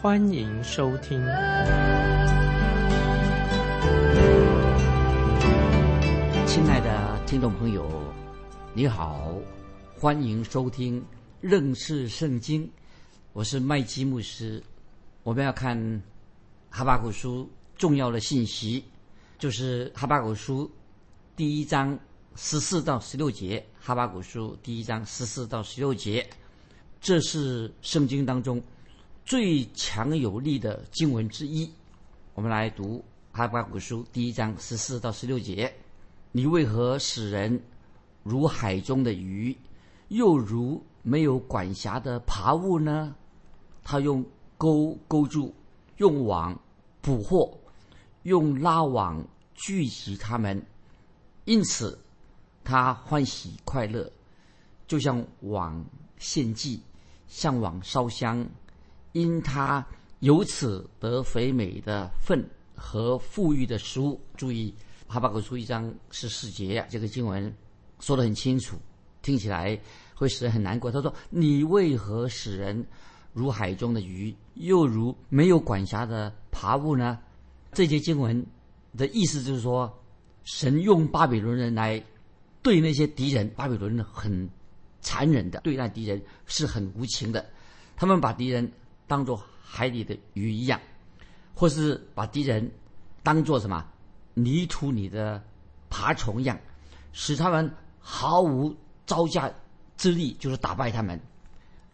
欢迎收听。亲爱的听众朋友，你好，欢迎收听认识圣经，我是麦基牧师。我们要看哈巴古书重要的信息，就是哈巴古书第一章。十四到十六节，《哈巴古书》第一章十四到十六节，这是圣经当中最强有力的经文之一。我们来读《哈巴古书》第一章十四到十六节：你为何使人如海中的鱼，又如没有管辖的爬物呢？他用钩钩住，用网捕获，用拉网聚集他们，因此。他欢喜快乐，就像往献祭，向网烧香，因他由此得肥美的粪和富裕的食物。注意，哈巴狗书一章十四节，这个经文说得很清楚，听起来会使人很难过。他说：“你为何使人如海中的鱼，又如没有管辖的爬物呢？”这节经文的意思就是说，神用巴比伦人来。对那些敌人，巴比伦人很残忍的对待敌人，是很无情的。他们把敌人当做海里的鱼一样，或是把敌人当做什么泥土里的爬虫一样，使他们毫无招架之力，就是打败他们。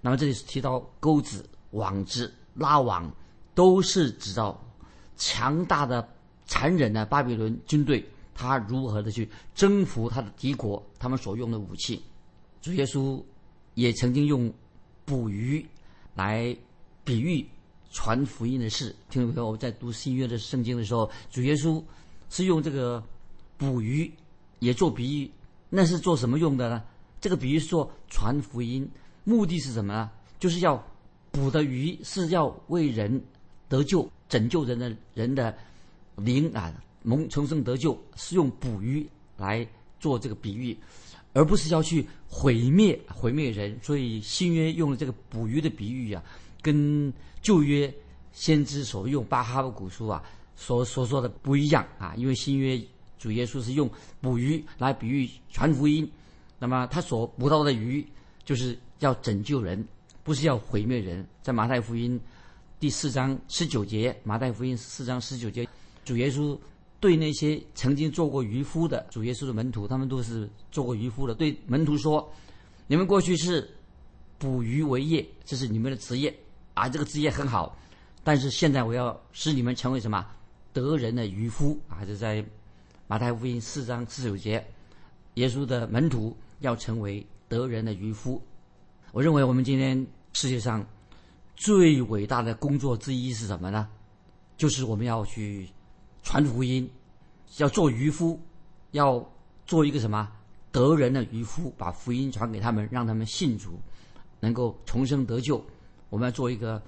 那么这里是提到钩子、网子、拉网，都是指到强大的、残忍的巴比伦军队。他如何的去征服他的敌国？他们所用的武器，主耶稣也曾经用捕鱼来比喻传福音的事。听众朋友，我在读新约的圣经的时候，主耶稣是用这个捕鱼也做比喻。那是做什么用的呢？这个比喻是做传福音，目的是什么呢？就是要捕的鱼是要为人得救、拯救人的人的灵啊。蒙重生得救是用捕鱼来做这个比喻，而不是要去毁灭毁灭人。所以新约用了这个捕鱼的比喻啊，跟旧约先知所用巴哈巴古书啊所所说的不一样啊。因为新约主耶稣是用捕鱼来比喻传福音，那么他所捕到的鱼就是要拯救人，不是要毁灭人。在马太福音第四章十九节，马太福音四章十九节，主耶稣。对那些曾经做过渔夫的主耶稣的门徒，他们都是做过渔夫的。对门徒说：“你们过去是捕鱼为业，这是你们的职业啊，这个职业很好。但是现在我要使你们成为什么得人的渔夫啊？这在马太福音四章十九节，耶稣的门徒要成为得人的渔夫。我认为我们今天世界上最伟大的工作之一是什么呢？就是我们要去。”传福音，要做渔夫，要做一个什么得人的渔夫，把福音传给他们，让他们信主，能够重生得救。我们要做一个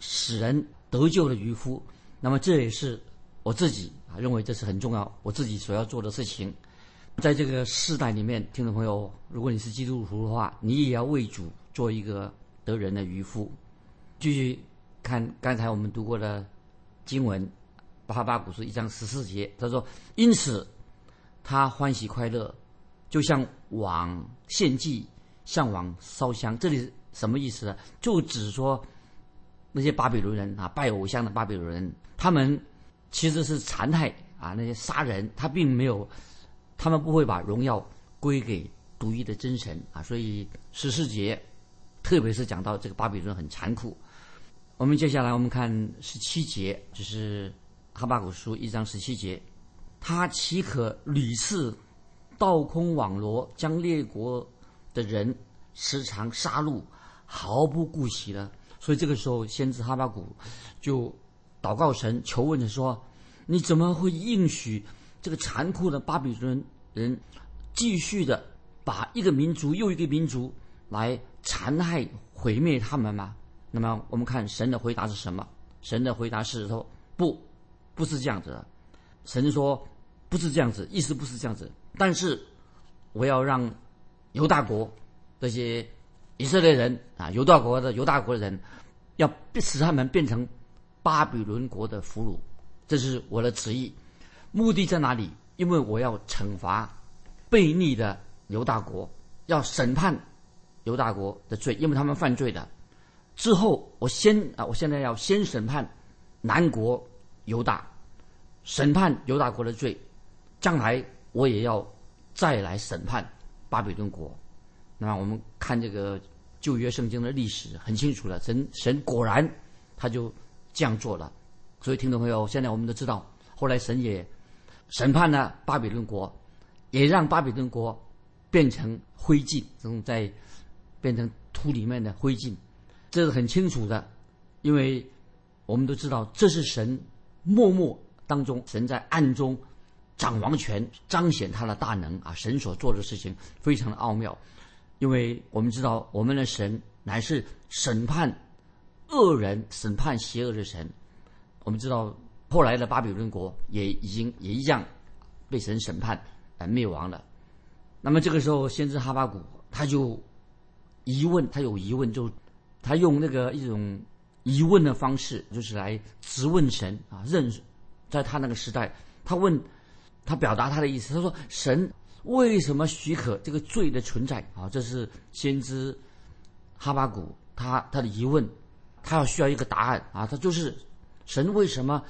使人得救的渔夫。那么这也是我自己啊认为这是很重要，我自己所要做的事情。在这个世代里面，听众朋友，如果你是基督徒的话，你也要为主做一个得人的渔夫。继续看刚才我们读过的经文。巴哈巴古书一章十四节，他说：“因此，他欢喜快乐，就像往献祭，向往烧香。”这里什么意思呢？就指说那些巴比伦人啊，拜偶像的巴比伦人，他们其实是残害啊，那些杀人，他并没有，他们不会把荣耀归给独一的真神啊。所以十四节，特别是讲到这个巴比伦很残酷。我们接下来我们看十七节，就是。哈巴古书一章十七节，他岂可屡次倒空网罗，将列国的人时常杀戮，毫不顾惜的？所以这个时候，先知哈巴古就祷告神，求问着说：“你怎么会应许这个残酷的巴比伦人继续的把一个民族又一个民族来残害毁灭他们吗？”那么我们看神的回答是什么？神的回答是说：“不，不是这样子的。”神说：“不是这样子，意思不是这样子。但是我要让犹大国这些以色列人啊，犹大国的犹大国的人，要使他们变成巴比伦国的俘虏，这是我的旨意。目的在哪里？因为我要惩罚悖逆的犹大国，要审判犹大国的罪，因为他们犯罪的。之后，我先啊，我现在要先审判南国犹大。”审判犹大国的罪，将来我也要再来审判巴比伦国。那么我们看这个旧约圣经的历史很清楚了，神神果然他就这样做了。所以听众朋友，现在我们都知道，后来神也审判了巴比伦国，也让巴比伦国变成灰烬，这种在变成土里面的灰烬，这是很清楚的，因为我们都知道这是神默默。当中，神在暗中掌王权，彰显他的大能啊！神所做的事情非常的奥妙，因为我们知道，我们的神乃是审判恶人、审判邪恶的神。我们知道，后来的巴比伦国也已经也一样被神审判而灭亡了。那么这个时候，先知哈巴谷他就疑问，他有疑问，就他用那个一种疑问的方式，就是来质问神啊，认。在他那个时代，他问，他表达他的意思，他说：“神为什么许可这个罪的存在？”啊，这是先知哈巴谷他他的疑问，他要需要一个答案啊，他就是神为什么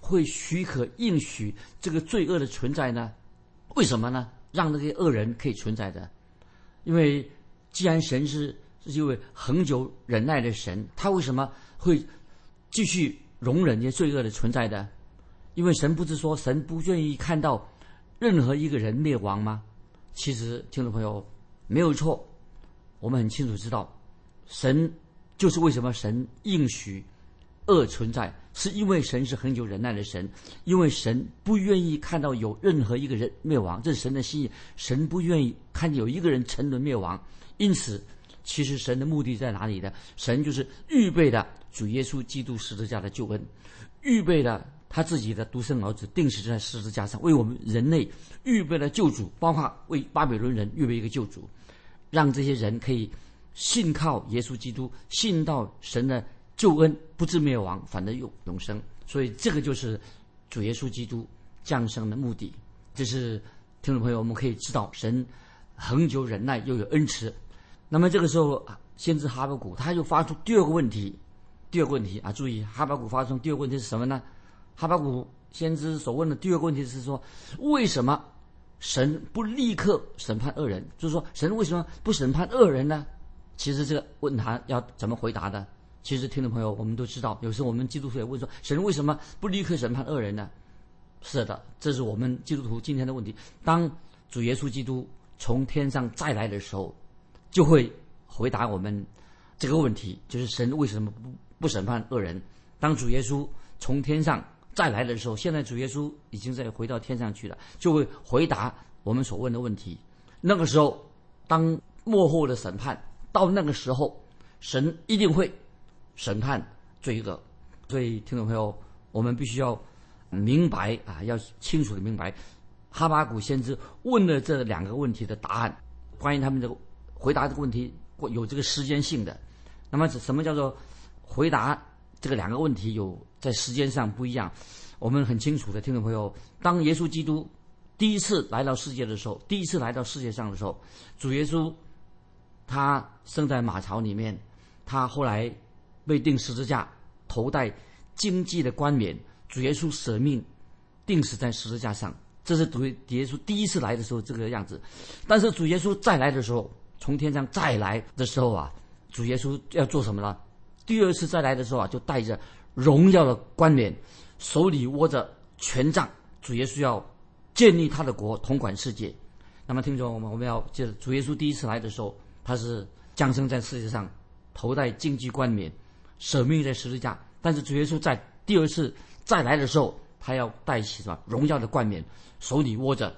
会许可应许这个罪恶的存在呢？为什么呢？让那些恶人可以存在的？因为既然神是是一位恒久忍耐的神，他为什么会继续容忍这些罪恶的存在的？因为神不是说神不愿意看到任何一个人灭亡吗？其实听众朋友没有错，我们很清楚知道，神就是为什么神应许恶存在，是因为神是很有忍耐的神，因为神不愿意看到有任何一个人灭亡，这是神的心意，神不愿意看见有一个人沉沦灭亡，因此，其实神的目的在哪里呢？神就是预备的主耶稣基督十字架的救恩，预备的。他自己的独生儿子定死在十字架上，为我们人类预备了救主，包括为巴比伦人预备一个救主，让这些人可以信靠耶稣基督，信到神的救恩，不至灭亡，反而永永生。所以这个就是主耶稣基督降生的目的。这是听众朋友，我们可以知道神恒久忍耐又有恩慈。那么这个时候，先知哈巴谷他又发出第二个问题，第二个问题啊，注意哈巴谷发出第二个问题是什么呢？哈巴谷先知所问的第二个问题是说：为什么神不立刻审判恶人？就是说，神为什么不审判恶人呢？其实这个问他要怎么回答的？其实听众朋友，我们都知道，有时候我们基督徒也问说：神为什么不立刻审判恶人呢？是的，这是我们基督徒今天的问题。当主耶稣基督从天上再来的时候，就会回答我们这个问题：就是神为什么不不审判恶人？当主耶稣从天上。再来的时候，现在主耶稣已经在回到天上去了，就会回答我们所问的问题。那个时候，当幕后的审判到那个时候，神一定会审判罪恶。所以，听众朋友，我们必须要明白啊，要清楚的明白，哈巴谷先知问的这两个问题的答案，关于他们这个回答这个问题有这个时间性的。那么，什么叫做回答？这个两个问题有在时间上不一样，我们很清楚的，听众朋友，当耶稣基督第一次来到世界的时候，第一次来到世界上的时候，主耶稣他生在马槽里面，他后来被钉十字架，头戴荆棘的冠冕，主耶稣舍命钉死在十字架上，这是主耶稣第一次来的时候这个样子。但是主耶稣再来的时候，从天上再来的时候啊，主耶稣要做什么呢？第二次再来的时候啊，就带着荣耀的冠冕，手里握着权杖。主耶稣要建立他的国，统管世界。那么，听众我们我们要记得，主耶稣第一次来的时候，他是降生在世界上，头戴荆棘冠冕，舍命在十字架。但是主耶稣在第二次再来的时候，他要带起什么荣耀的冠冕，手里握着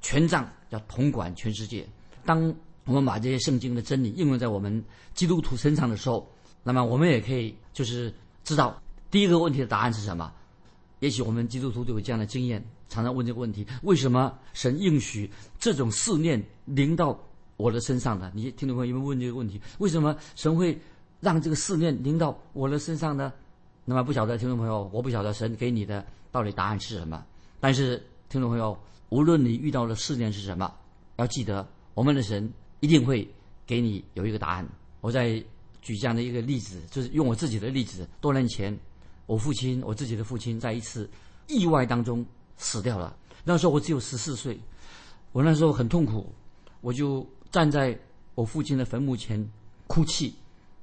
权杖，要统管全世界。当我们把这些圣经的真理应用在我们基督徒身上的时候，那么我们也可以就是知道第一个问题的答案是什么。也许我们基督徒都有这样的经验，常常问这个问题：为什么神应许这种试炼临到我的身上呢？你听众朋友有没有问这个问题？为什么神会让这个试炼临到我的身上呢？那么不晓得听众朋友，我不晓得神给你的到底答案是什么。但是听众朋友，无论你遇到的试炼是什么，要记得我们的神一定会给你有一个答案。我在举这样的一个例子，就是用我自己的例子，多年前。我父亲，我自己的父亲，在一次意外当中死掉了。那时候我只有十四岁，我那时候很痛苦，我就站在我父亲的坟墓前哭泣。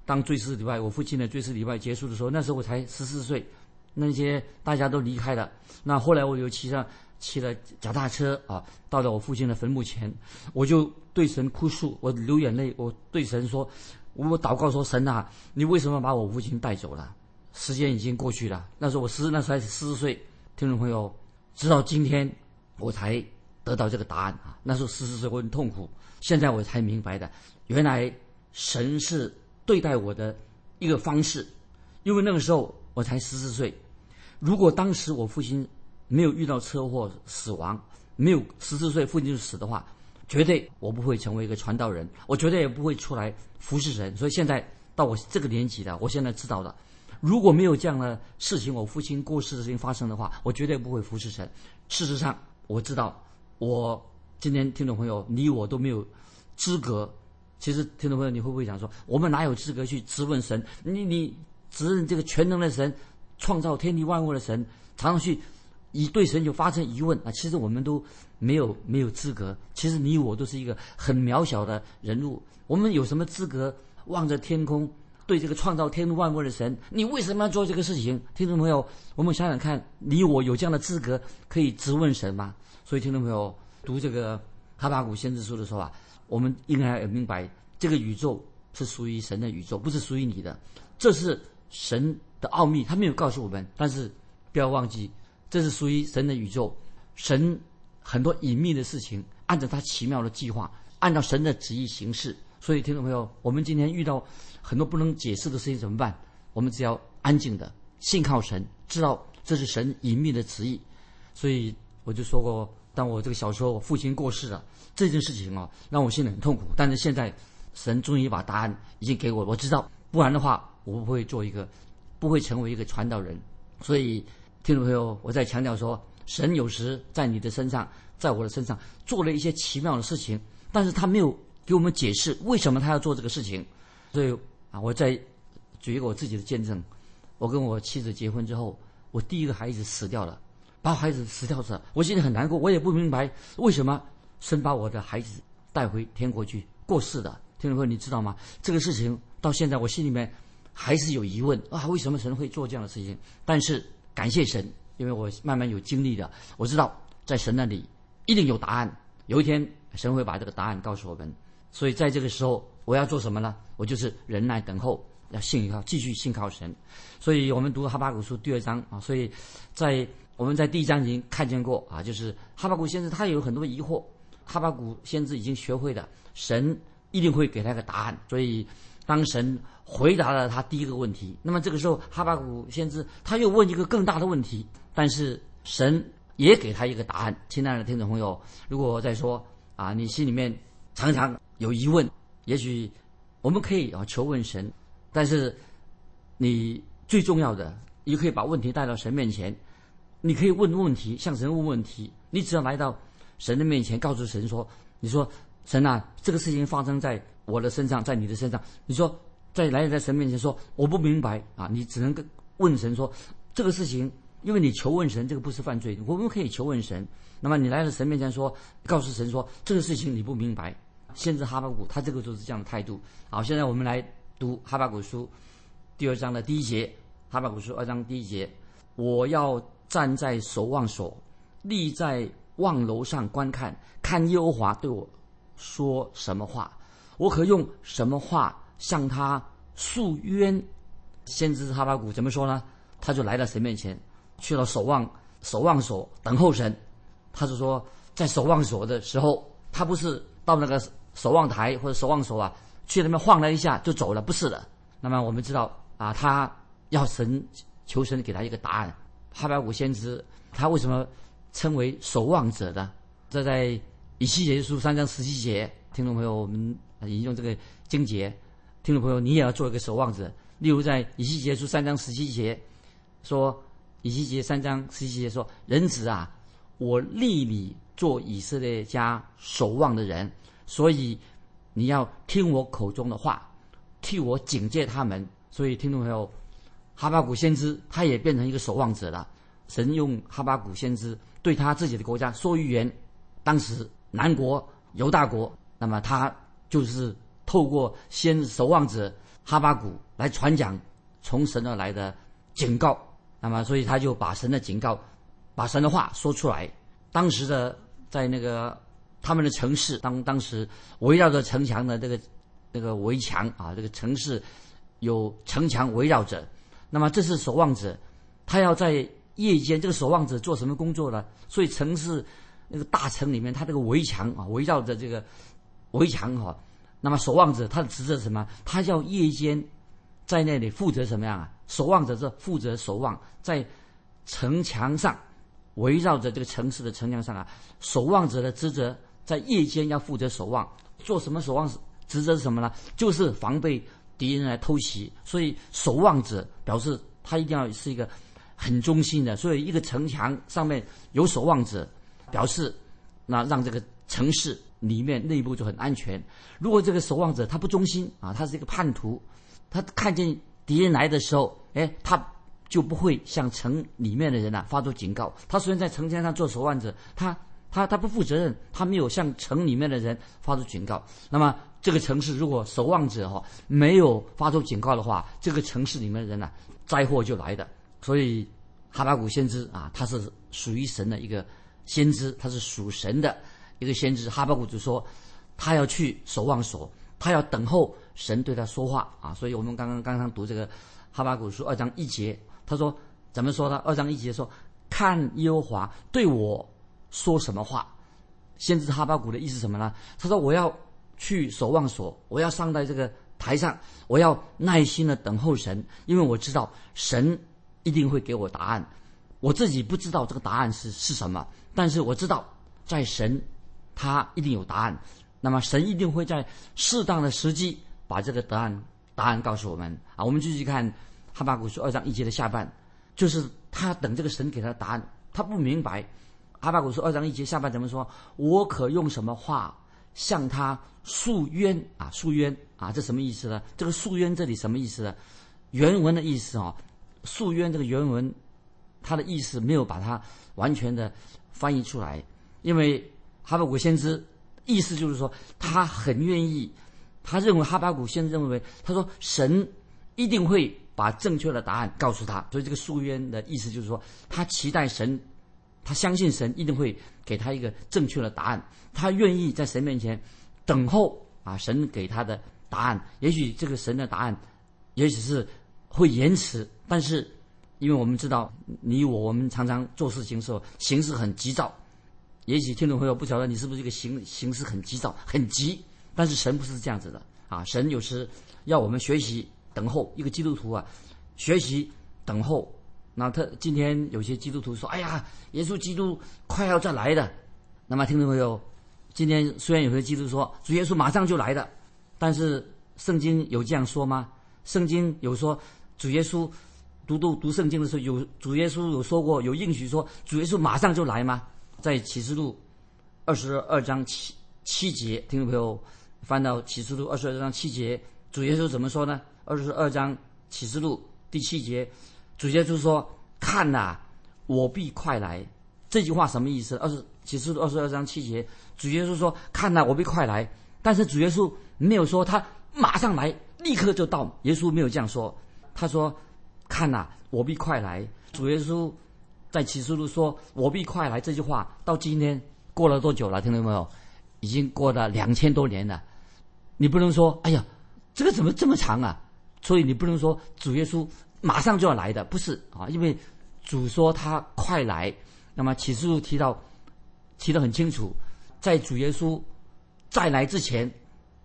当追思礼拜，我父亲的追思礼拜结束的时候，那时候我才十四岁，那些大家都离开了。那后来我又骑上骑了脚踏车啊，到了我父亲的坟墓前，我就对神哭诉，我流眼泪，我对神说，我祷告说，神啊，你为什么把我父亲带走了？时间已经过去了，那时候我十，那时候才十四岁。听众朋友，直到今天我才得到这个答案啊！那时候十四岁我很痛苦，现在我才明白的，原来神是对待我的一个方式。因为那个时候我才十四岁，如果当时我父亲没有遇到车祸死亡，没有十四岁父亲就死的话，绝对我不会成为一个传道人，我绝对也不会出来服侍神。所以现在到我这个年纪了，我现在知道了。如果没有这样的事情，我父亲过世的事情发生的话，我绝对不会服侍神。事实上，我知道，我今天听众朋友，你我都没有资格。其实，听众朋友，你会不会想说，我们哪有资格去质问神？你你指认这个全能的神，创造天地万物的神，常常去以对神就发生疑问啊？其实我们都没有没有资格。其实你我都是一个很渺小的人物，我们有什么资格望着天空？对这个创造天地万物的神，你为什么要做这个事情？听众朋友，我们想想看，你我有这样的资格可以质问神吗？所以，听众朋友读这个哈巴谷先知书的时候啊，我们应该要明白，这个宇宙是属于神的宇宙，不是属于你的。这是神的奥秘，他没有告诉我们。但是不要忘记，这是属于神的宇宙，神很多隐秘的事情，按照他奇妙的计划，按照神的旨意行事。所以，听众朋友，我们今天遇到很多不能解释的事情怎么办？我们只要安静的信靠神，知道这是神隐秘的旨意。所以我就说过，当我这个小时候我父亲过世了这件事情啊，让我心里很痛苦。但是现在，神终于把答案已经给我，我知道，不然的话，我不会做一个，不会成为一个传道人。所以，听众朋友，我在强调说，神有时在你的身上，在我的身上做了一些奇妙的事情，但是他没有。给我们解释为什么他要做这个事情，所以啊，我再举一个我自己的见证。我跟我妻子结婚之后，我第一个孩子死掉了，把孩子死掉了，我心里很难过。我也不明白为什么神把我的孩子带回天国去过世的。听众朋友，你知道吗？这个事情到现在我心里面还是有疑问啊，为什么神会做这样的事情？但是感谢神，因为我慢慢有经历的，我知道在神那里一定有答案。有一天神会把这个答案告诉我们。所以在这个时候，我要做什么呢？我就是忍耐等候，要信靠，继续信靠神。所以我们读哈巴谷书第二章啊，所以在我们在第一章已经看见过啊，就是哈巴谷先生他有很多疑惑，哈巴谷先知已经学会了，神一定会给他个答案。所以当神回答了他第一个问题，那么这个时候哈巴谷先知他又问一个更大的问题，但是神也给他一个答案。亲爱的听众朋友，如果再说啊，你心里面常常。有疑问，也许我们可以啊求问神，但是你最重要的，你可以把问题带到神面前，你可以问问题，向神问问题。你只要来到神的面前，告诉神说：“你说神啊，这个事情发生在我的身上，在你的身上。”你说在来在神面前说：“我不明白啊！”你只能跟问神说：“这个事情，因为你求问神，这个不是犯罪，我们可以求问神。那么你来到神面前说，告诉神说这个事情你不明白。”先知哈巴谷，他这个就是这样的态度。好，现在我们来读哈巴谷书第二章的第一节。哈巴谷书二章第一节：我要站在守望所，立在望楼上观看，看耶和华对我说什么话，我可用什么话向他诉冤？先知哈巴谷怎么说呢？他就来到神面前，去了守望守望所等候神。他就说，在守望所的时候，他不是到那个守望台或者守望所啊，去那边晃了一下就走了，不是的。那么我们知道啊，他要神求神给他一个答案。哈巴谷先知他为什么称为守望者的？这在以西结书三章十七节，听众朋友，我们引用这个经节，听众朋友，你也要做一个守望者。例如在以西结书三章十七节说，以西结三章十七节说，人子啊。我立你做以色列家守望的人，所以你要听我口中的话，替我警戒他们。所以听众朋友，哈巴谷先知他也变成一个守望者了。神用哈巴谷先知对他自己的国家说预言，当时南国犹大国，那么他就是透过先守望者哈巴谷来传讲从神而来的警告。那么所以他就把神的警告。把神的话说出来。当时的在那个他们的城市，当当时围绕着城墙的这个那个围墙啊，这个城市有城墙围绕着。那么这是守望者，他要在夜间，这个守望者做什么工作呢？所以城市那个大城里面，他这个围墙啊，围绕着这个围墙哈。那么守望者他的职责是什么？他要夜间在那里负责什么样啊？守望者是负责守望在城墙上。围绕着这个城市的城墙上啊，守望者的职责在夜间要负责守望，做什么守望职责是什么呢？就是防备敌人来偷袭。所以守望者表示他一定要是一个很忠心的。所以一个城墙上面有守望者，表示那让这个城市里面内部就很安全。如果这个守望者他不忠心啊，他是一个叛徒，他看见敌人来的时候，哎，他。就不会向城里面的人呐发出警告。他虽然在城墙上做守望者，他他他不负责任，他没有向城里面的人发出警告。那么这个城市如果守望者哈没有发出警告的话，这个城市里面的人呐灾祸就来的。所以哈巴谷先知啊，他是属于神的一个先知，他是属神的一个先知。哈巴谷就说，他要去守望所，他要等候神对他说话啊。所以我们刚刚刚刚读这个哈巴谷书二章一节。他说：“怎么说呢？二章一节说，看耶和华对我说什么话。先知哈巴谷的意思什么呢？他说：我要去守望所，我要上在这个台上，我要耐心的等候神，因为我知道神一定会给我答案。我自己不知道这个答案是是什么，但是我知道在神，他一定有答案。那么神一定会在适当的时机把这个答案答案告诉我们啊。我们继续看。”哈巴谷书二章一节的下半，就是他等这个神给他的答案，他不明白。哈巴谷书二章一节下半怎么说？我可用什么话向他诉冤啊？诉冤啊？这什么意思呢？这个诉冤这里什么意思呢？原文的意思啊，诉冤这个原文，它的意思没有把它完全的翻译出来，因为哈巴谷先知意思就是说，他很愿意，他认为哈巴谷先知认为，他说神一定会。把正确的答案告诉他，所以这个诉冤的意思就是说，他期待神，他相信神一定会给他一个正确的答案，他愿意在神面前等候啊，神给他的答案。也许这个神的答案，也许是会延迟，但是因为我们知道你我我们常常做事情时候行事很急躁，也许听众朋友不晓得你是不是一个行行事很急躁很急，但是神不是这样子的啊，神有时要我们学习。等候一个基督徒啊，学习等候。那他今天有些基督徒说：“哎呀，耶稣基督快要再来的。”那么听众朋友，今天虽然有些基督说主耶稣马上就来的，但是圣经有这样说吗？圣经有说主耶稣读读读圣经的时候，有主耶稣有说过有应许说主耶稣马上就来吗？在启示录二十二章七七节，听众朋友翻到启示录二十二章七节，主耶稣怎么说呢？二十二章启示录第七节，主耶稣说：“看呐，我必快来。”这句话什么意思？二十启示录二十二章七节，主耶稣说：“看呐，我必快来。”但是主耶稣没有说他马上来，立刻就到。耶稣没有这样说，他说：“看呐，我必快来。”主耶稣在启示录说：“我必快来。”这句话到今天过了多久了？听到没有？已经过了两千多年了。你不能说：“哎呀，这个怎么这么长啊？”所以你不能说主耶稣马上就要来的，不是啊，因为主说他快来。那么启示录提到，提得很清楚，在主耶稣再来之前，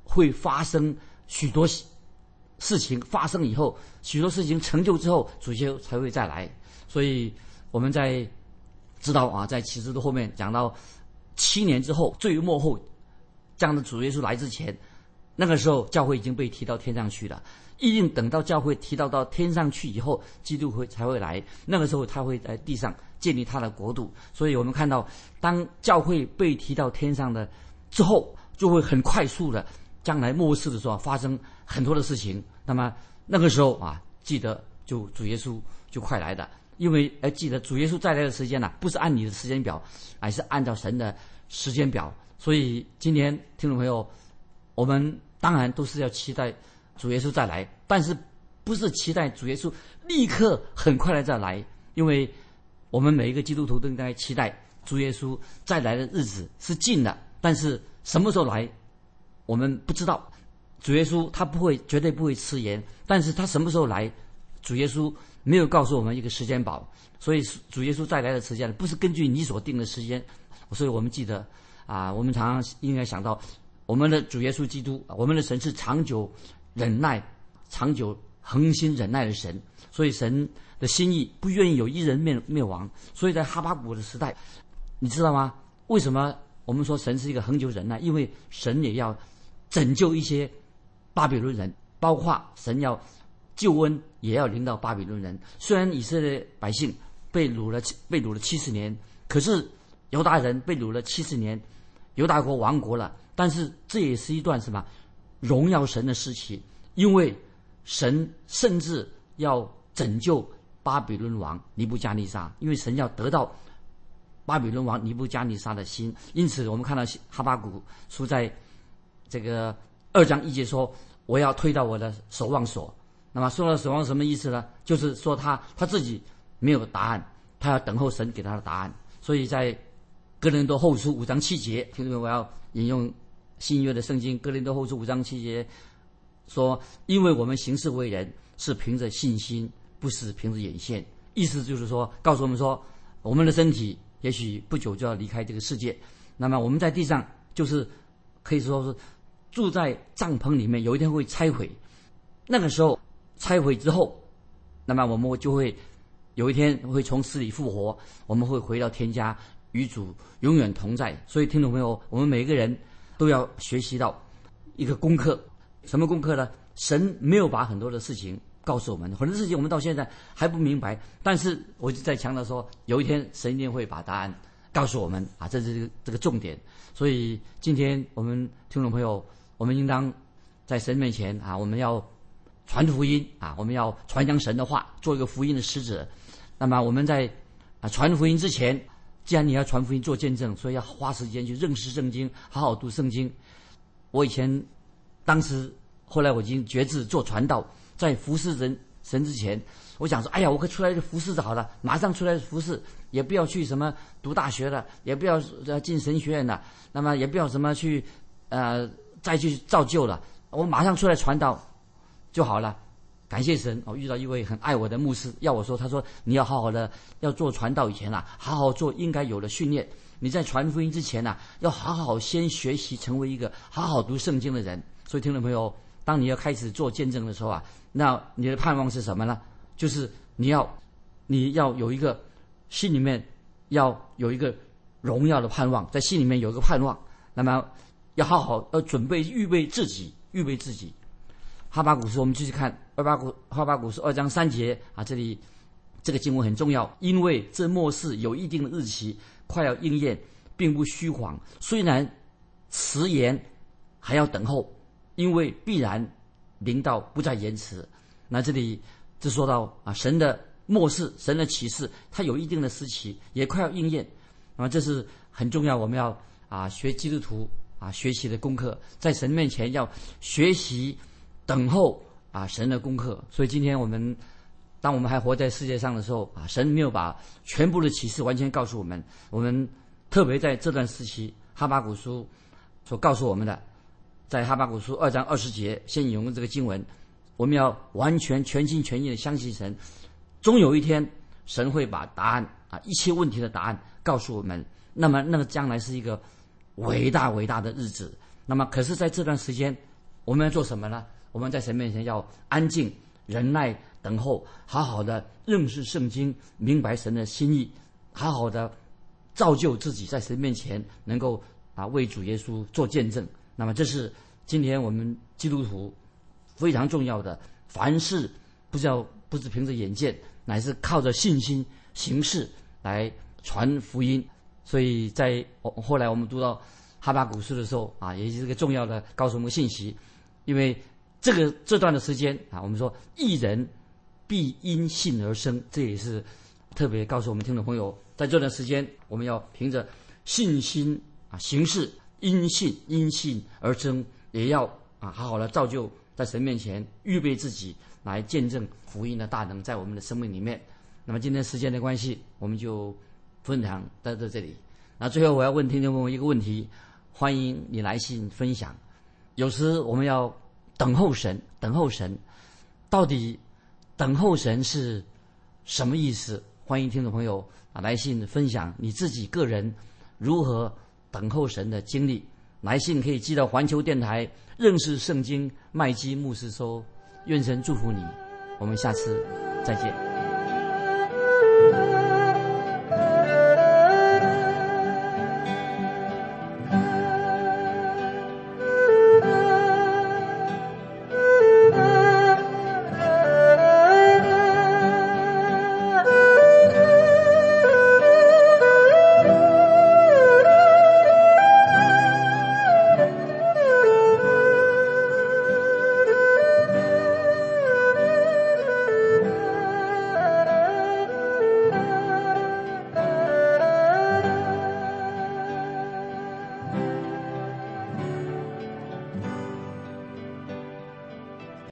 会发生许多事情。发生以后，许多事情成就之后，主耶稣才会再来。所以我们在知道啊，在启示录后面讲到七年之后，最末后这样的主耶稣来之前，那个时候教会已经被提到天上去了。一定等到教会提到到天上去以后，基督会才会来。那个时候他会在地上建立他的国度。所以我们看到，当教会被提到天上的之后，就会很快速的，将来末世的时候发生很多的事情。那么那个时候啊，记得就主耶稣就快来的，因为哎记得主耶稣再来的时间呢，不是按你的时间表，而是按照神的时间表。所以今天听众朋友，我们当然都是要期待。主耶稣再来，但是不是期待主耶稣立刻很快的再来？因为我们每一个基督徒都应该期待主耶稣再来的日子是近的，但是什么时候来，我们不知道。主耶稣他不会，绝对不会迟延，但是他什么时候来，主耶稣没有告诉我们一个时间表，所以主耶稣再来的时间不是根据你所定的时间，所以我们记得啊，我们常常应该想到我们的主耶稣基督，我们的神是长久。忍耐，长久恒心忍耐的神，所以神的心意不愿意有一人灭灭亡。所以在哈巴谷的时代，你知道吗？为什么我们说神是一个恒久忍耐？因为神也要拯救一些巴比伦人，包括神要救恩，也要临到巴比伦人。虽然以色列百姓被掳了被掳了七十年，可是犹大人被掳了七十年，犹大国亡国了。但是这也是一段什么？荣耀神的时期，因为神甚至要拯救巴比伦王尼布加尼撒，因为神要得到巴比伦王尼布加尼撒的心，因此我们看到哈巴谷书在这个二章一节说：“我要退到我的守望所。”那么说到死亡什么意思呢？就是说他他自己没有答案，他要等候神给他的答案。所以在哥林多后书五章七节，听众们，我要引用。新约的圣经《哥林多后书》五章七节说：“因为我们行事为人是凭着信心，不是凭着眼线。”意思就是说，告诉我们说，我们的身体也许不久就要离开这个世界。那么我们在地上就是可以说是住在帐篷里面，有一天会拆毁。那个时候拆毁之后，那么我们就会有一天会从死里复活，我们会回到天家与主永远同在。所以，听众朋友，我们每一个人。都要学习到一个功课，什么功课呢？神没有把很多的事情告诉我们，很多事情我们到现在还不明白。但是我就在强调说，有一天神一定会把答案告诉我们啊，这是这个这个重点。所以今天我们听众朋友，我们应当在神面前啊，我们要传福音啊，我们要传扬神的话，做一个福音的使者。那么我们在啊传福音之前。既然你要传福音做见证，所以要花时间去认识圣经，好好读圣经。我以前，当时后来我已经决志做传道，在服侍人神之前，我想说，哎呀，我可出来服侍就好了，马上出来服侍，也不要去什么读大学了，也不要进神学院了，那么也不要什么去，呃，再去造就了，我马上出来传道就好了。感谢神，我遇到一位很爱我的牧师，要我说，他说你要好好的要做传道以前啊，好好做应该有的训练。你在传福音之前呢，要好好先学习，成为一个好好读圣经的人。所以，听众朋友，当你要开始做见证的时候啊，那你的盼望是什么呢？就是你要你要有一个心里面要有一个荣耀的盼望，在心里面有一个盼望，那么要好好要准备预备自己，预备自己。哈巴古书，我们继续看二八古哈巴古书二章三节啊，这里这个经文很重要，因为这末世有一定的日期，快要应验，并不虚谎。虽然迟延，还要等候，因为必然临到，不再延迟。那这里就说到啊，神的末世，神的启示，它有一定的时期，也快要应验。那么这是很重要，我们要啊学基督徒啊学习的功课，在神面前要学习。等候啊，神的功课。所以今天我们，当我们还活在世界上的时候啊，神没有把全部的启示完全告诉我们。我们特别在这段时期，哈巴古书所告诉我们的，在哈巴古书二章二十节，先引用这个经文，我们要完全全心全意的相信神，终有一天神会把答案啊一切问题的答案告诉我们。那么那个将来是一个伟大伟大的日子。那么可是在这段时间，我们要做什么呢？我们在神面前要安静、忍耐、等候，好好的认识圣经，明白神的心意，好好的造就自己，在神面前能够啊为主耶稣做见证。那么这是今天我们基督徒。非常重要的，凡事不是要不是凭着眼见，乃是靠着信心行事来传福音。所以在后来我们读到哈巴古书的时候啊，也是个重要的告诉我们信息。因为这个这段的时间啊，我们说一人必因信而生，这也是特别告诉我们听众朋友，在这段时间我们要凭着信心啊行事，因信因信而生，也要啊好好的造就。在神面前预备自己来见证福音的大能在我们的生命里面。那么今天时间的关系，我们就分享到这里。那最后我要问听众朋友一个问题：欢迎你来信分享。有时我们要等候神，等候神，到底等候神是什么意思？欢迎听众朋友啊来信分享你自己个人如何等候神的经历。来信可以寄到环球电台认识圣经麦基牧师收，愿神祝福你，我们下次再见。